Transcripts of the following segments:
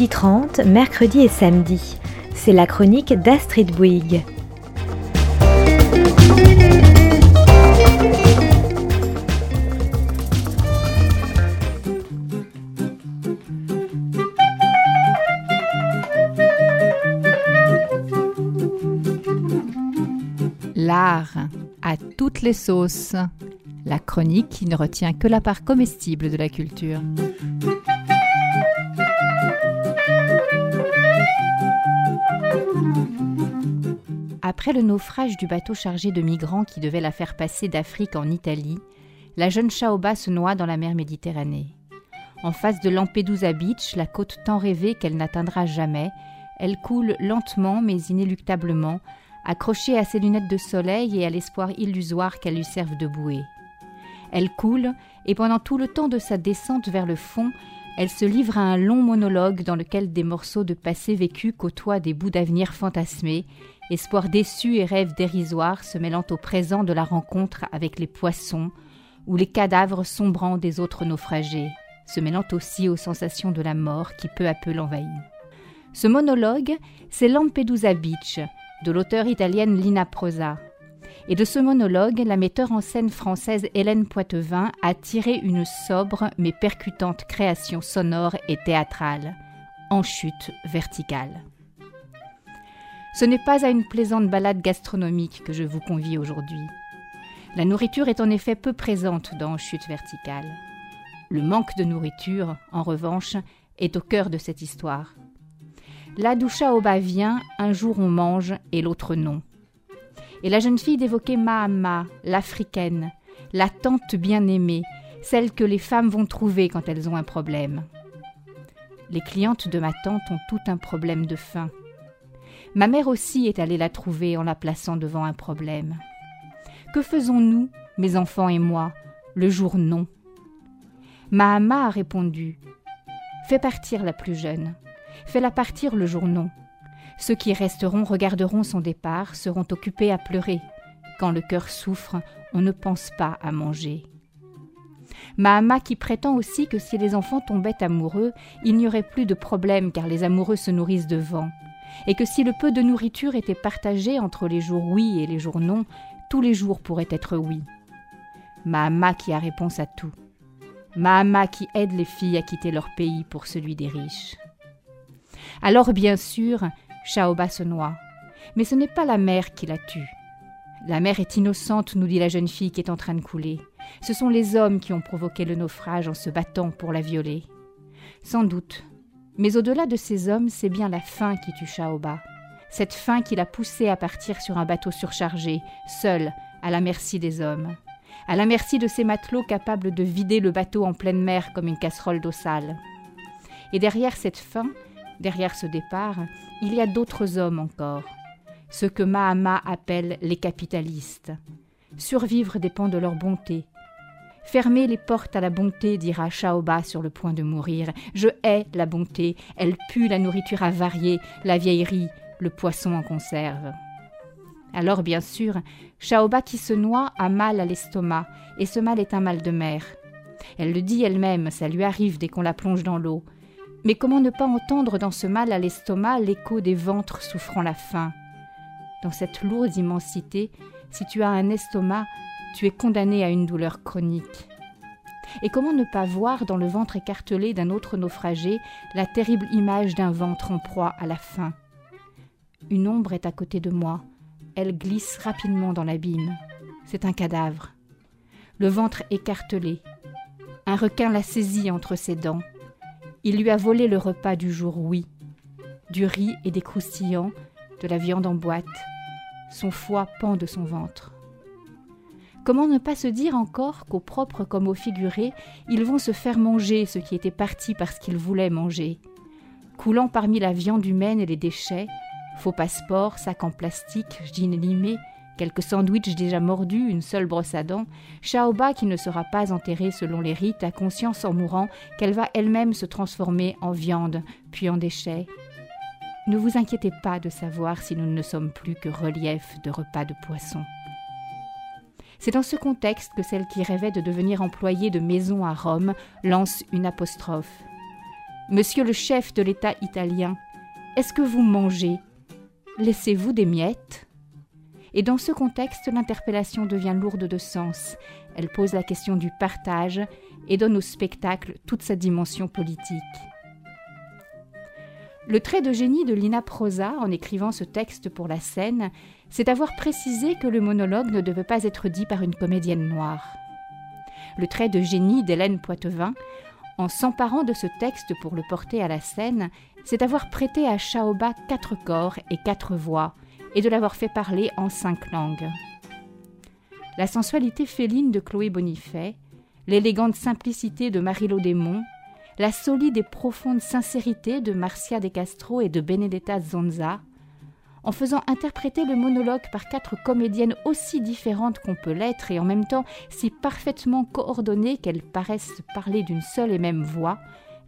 midi 30, mercredi et samedi. C'est la chronique d'Astrid Bouygues. L'art à toutes les sauces. La chronique qui ne retient que la part comestible de la culture. Après le naufrage du bateau chargé de migrants qui devait la faire passer d'Afrique en Italie, la jeune Chaoba se noie dans la mer Méditerranée. En face de Lampedusa Beach, la côte tant rêvée qu'elle n'atteindra jamais, elle coule lentement mais inéluctablement, accrochée à ses lunettes de soleil et à l'espoir illusoire qu'elle lui serve de bouée. Elle coule, et pendant tout le temps de sa descente vers le fond, elle se livre à un long monologue dans lequel des morceaux de passé vécu côtoient des bouts d'avenir fantasmés, espoirs déçus et rêves dérisoires se mêlant au présent de la rencontre avec les poissons, ou les cadavres sombrants des autres naufragés, se mêlant aussi aux sensations de la mort qui peu à peu l'envahit. Ce monologue, c'est Lampedusa Beach, de l'auteure italienne Lina Prosa. Et de ce monologue, la metteur en scène française Hélène Poitevin a tiré une sobre mais percutante création sonore et théâtrale, en chute verticale. Ce n'est pas à une plaisante balade gastronomique que je vous convie aujourd'hui. La nourriture est en effet peu présente dans Chute verticale. Le manque de nourriture, en revanche, est au cœur de cette histoire. La doucha au bas vient, un jour on mange et l'autre non. Et la jeune fille d'évoquer Mahama, l'africaine, la tante bien-aimée, celle que les femmes vont trouver quand elles ont un problème. Les clientes de ma tante ont tout un problème de faim. Ma mère aussi est allée la trouver en la plaçant devant un problème. Que faisons-nous, mes enfants et moi, le jour non? Mahama a répondu Fais partir la plus jeune. Fais-la partir le jour non. Ceux qui resteront regarderont son départ, seront occupés à pleurer. Quand le cœur souffre, on ne pense pas à manger. Mahama qui prétend aussi que si les enfants tombaient amoureux, il n'y aurait plus de problème car les amoureux se nourrissent de vent, et que si le peu de nourriture était partagé entre les jours oui et les jours non, tous les jours pourraient être oui. Mahama qui a réponse à tout. Mahama qui aide les filles à quitter leur pays pour celui des riches. Alors bien sûr, Shaoba se noie. Mais ce n'est pas la mer qui la tue. La mer est innocente, nous dit la jeune fille qui est en train de couler. Ce sont les hommes qui ont provoqué le naufrage en se battant pour la violer. Sans doute. Mais au-delà de ces hommes, c'est bien la faim qui tue Shaoba. Cette faim qui l'a poussée à partir sur un bateau surchargé, seul, à la merci des hommes. À la merci de ces matelots capables de vider le bateau en pleine mer comme une casserole d'eau sale. Et derrière cette faim, derrière ce départ, il y a d'autres hommes encore, ceux que Mahama appelle les capitalistes. Survivre dépend de leur bonté. Fermez les portes à la bonté, dira Shaoba sur le point de mourir. Je hais la bonté, elle pue la nourriture avariée, la vieillerie, le poisson en conserve. Alors, bien sûr, Shaoba qui se noie a mal à l'estomac, et ce mal est un mal de mer. Elle le dit elle-même, ça lui arrive dès qu'on la plonge dans l'eau. Mais comment ne pas entendre dans ce mal à l'estomac l'écho des ventres souffrant la faim? Dans cette lourde immensité, si tu as un estomac, tu es condamné à une douleur chronique. Et comment ne pas voir dans le ventre écartelé d'un autre naufragé la terrible image d'un ventre en proie à la faim? Une ombre est à côté de moi, elle glisse rapidement dans l'abîme. C'est un cadavre. Le ventre écartelé. Un requin l'a saisi entre ses dents. Il lui a volé le repas du jour, oui. Du riz et des croustillants, de la viande en boîte. Son foie pend de son ventre. Comment ne pas se dire encore qu'au propre comme au figuré, ils vont se faire manger ce qui était parti parce qu'ils voulaient manger. Coulant parmi la viande humaine et les déchets, faux passeports, sacs en plastique, jeans limés, quelques sandwichs déjà mordus, une seule brosse à dents, Shaoba, qui ne sera pas enterrée selon les rites, a conscience en mourant qu'elle va elle-même se transformer en viande, puis en déchets. Ne vous inquiétez pas de savoir si nous ne sommes plus que relief de repas de poisson. C'est dans ce contexte que celle qui rêvait de devenir employée de maison à Rome lance une apostrophe. Monsieur le chef de l'État italien, est-ce que vous mangez? Laissez-vous des miettes? Et dans ce contexte, l'interpellation devient lourde de sens. Elle pose la question du partage et donne au spectacle toute sa dimension politique. Le trait de génie de Lina Prosa, en écrivant ce texte pour la scène, c'est d'avoir précisé que le monologue ne devait pas être dit par une comédienne noire. Le trait de génie d'Hélène Poitevin, en s'emparant de ce texte pour le porter à la scène, c'est d'avoir prêté à Chaoba quatre corps et quatre voix, et de l'avoir fait parler en cinq langues. La sensualité féline de Chloé Bonifay, l'élégante simplicité de Marie Desmond, la solide et profonde sincérité de Marcia de Castro et de Benedetta Zonza, en faisant interpréter le monologue par quatre comédiennes aussi différentes qu'on peut l'être et en même temps si parfaitement coordonnées qu'elles paraissent parler d'une seule et même voix,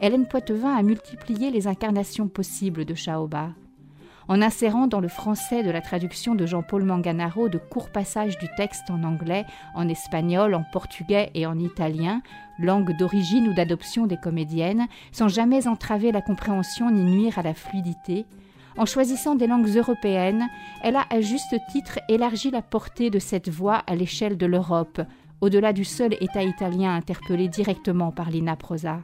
Hélène Poitevin a multiplié les incarnations possibles de Chaoba en insérant dans le français de la traduction de Jean-Paul Manganaro de courts passages du texte en anglais, en espagnol, en portugais et en italien, langue d'origine ou d'adoption des comédiennes, sans jamais entraver la compréhension ni nuire à la fluidité. En choisissant des langues européennes, elle a à juste titre élargi la portée de cette voix à l'échelle de l'Europe, au-delà du seul État italien interpellé directement par Lina Prosa.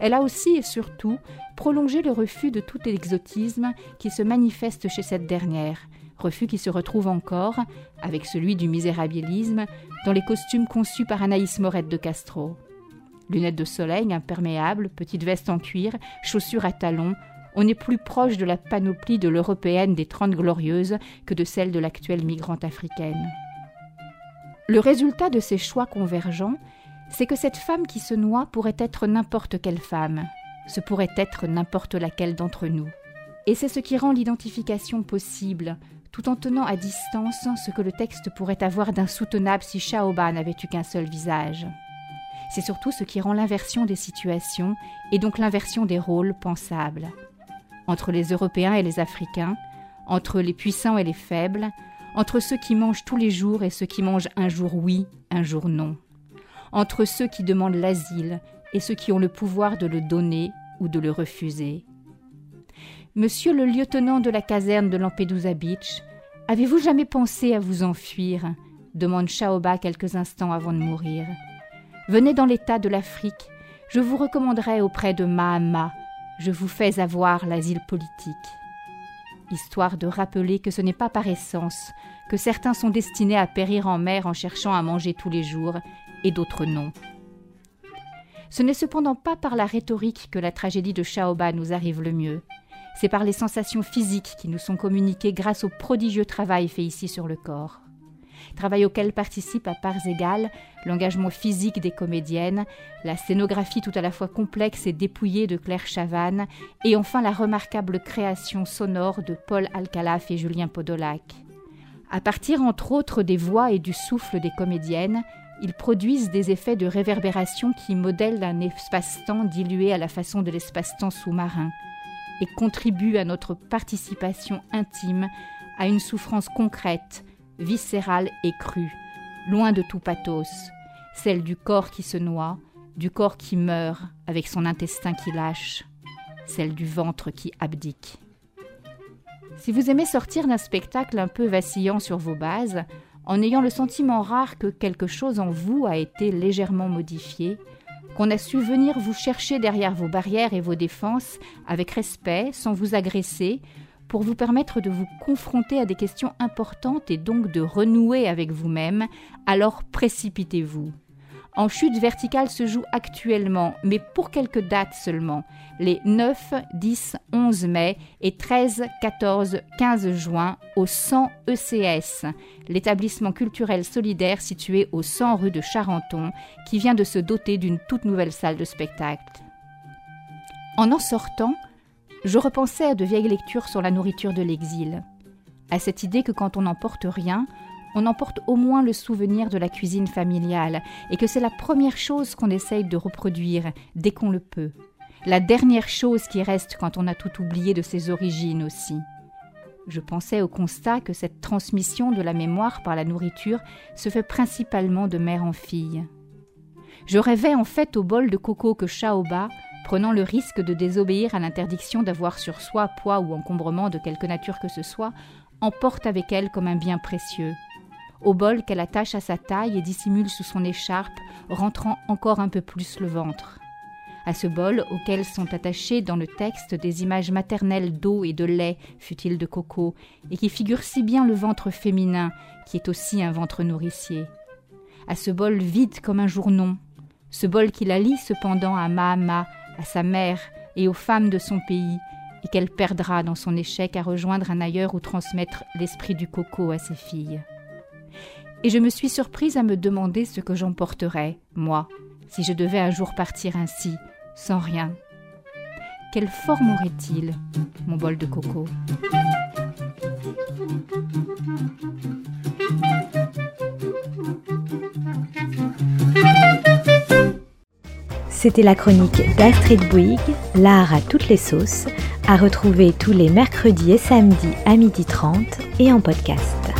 Elle a aussi et surtout prolongé le refus de tout exotisme qui se manifeste chez cette dernière, refus qui se retrouve encore, avec celui du misérabilisme, dans les costumes conçus par Anaïs Morette de Castro. Lunettes de soleil imperméables, petite veste en cuir, chaussures à talons, on est plus proche de la panoplie de l'européenne des Trente Glorieuses que de celle de l'actuelle migrante africaine. Le résultat de ces choix convergents, c'est que cette femme qui se noie pourrait être n'importe quelle femme, ce pourrait être n'importe laquelle d'entre nous. Et c'est ce qui rend l'identification possible, tout en tenant à distance ce que le texte pourrait avoir d'insoutenable si Shaoba n'avait eu qu'un seul visage. C'est surtout ce qui rend l'inversion des situations, et donc l'inversion des rôles, pensable. Entre les Européens et les Africains, entre les puissants et les faibles, entre ceux qui mangent tous les jours et ceux qui mangent un jour oui, un jour non entre ceux qui demandent l'asile et ceux qui ont le pouvoir de le donner ou de le refuser. Monsieur le lieutenant de la caserne de Lampedusa Beach, avez-vous jamais pensé à vous enfuir? demande Chaoba quelques instants avant de mourir. Venez dans l'état de l'Afrique, je vous recommanderai auprès de Mahama, je vous fais avoir l'asile politique. Histoire de rappeler que ce n'est pas par essence, que certains sont destinés à périr en mer en cherchant à manger tous les jours, et d'autres non. Ce n'est cependant pas par la rhétorique que la tragédie de Shaoba nous arrive le mieux. C'est par les sensations physiques qui nous sont communiquées grâce au prodigieux travail fait ici sur le corps. Travail auquel participe à parts égales l'engagement physique des comédiennes, la scénographie tout à la fois complexe et dépouillée de Claire Chavannes, et enfin la remarquable création sonore de Paul Alcalaf et Julien Podolac. À partir entre autres des voix et du souffle des comédiennes, ils produisent des effets de réverbération qui modèlent un espace-temps dilué à la façon de l'espace-temps sous-marin et contribuent à notre participation intime à une souffrance concrète, viscérale et crue, loin de tout pathos, celle du corps qui se noie, du corps qui meurt avec son intestin qui lâche, celle du ventre qui abdique. Si vous aimez sortir d'un spectacle un peu vacillant sur vos bases, en ayant le sentiment rare que quelque chose en vous a été légèrement modifié, qu'on a su venir vous chercher derrière vos barrières et vos défenses avec respect, sans vous agresser, pour vous permettre de vous confronter à des questions importantes et donc de renouer avec vous-même, alors précipitez-vous. En chute verticale se joue actuellement, mais pour quelques dates seulement, les 9, 10, 11 mai et 13, 14, 15 juin au 100 ECS, l'établissement culturel solidaire situé au 100 rue de Charenton, qui vient de se doter d'une toute nouvelle salle de spectacle. En en sortant, je repensais à de vieilles lectures sur la nourriture de l'exil, à cette idée que quand on n'emporte rien, on emporte au moins le souvenir de la cuisine familiale et que c'est la première chose qu'on essaye de reproduire dès qu'on le peut. La dernière chose qui reste quand on a tout oublié de ses origines aussi. Je pensais au constat que cette transmission de la mémoire par la nourriture se fait principalement de mère en fille. Je rêvais en fait au bol de coco que Shaoba, prenant le risque de désobéir à l'interdiction d'avoir sur soi poids ou encombrement de quelque nature que ce soit, emporte avec elle comme un bien précieux. Au bol qu'elle attache à sa taille et dissimule sous son écharpe, rentrant encore un peu plus le ventre. À ce bol auquel sont attachées dans le texte des images maternelles d'eau et de lait, fut-il de coco, et qui figure si bien le ventre féminin, qui est aussi un ventre nourricier. À ce bol vide comme un journon, ce bol qui la lie cependant à Mahama, à sa mère et aux femmes de son pays, et qu'elle perdra dans son échec à rejoindre un ailleurs ou transmettre l'esprit du coco à ses filles. Et je me suis surprise à me demander ce que j'emporterais, moi, si je devais un jour partir ainsi, sans rien. Quelle forme aurait-il, mon bol de coco? C'était la chronique d'Astrid Bouygues, l'art à toutes les sauces, à retrouver tous les mercredis et samedis à 12h30 et en podcast.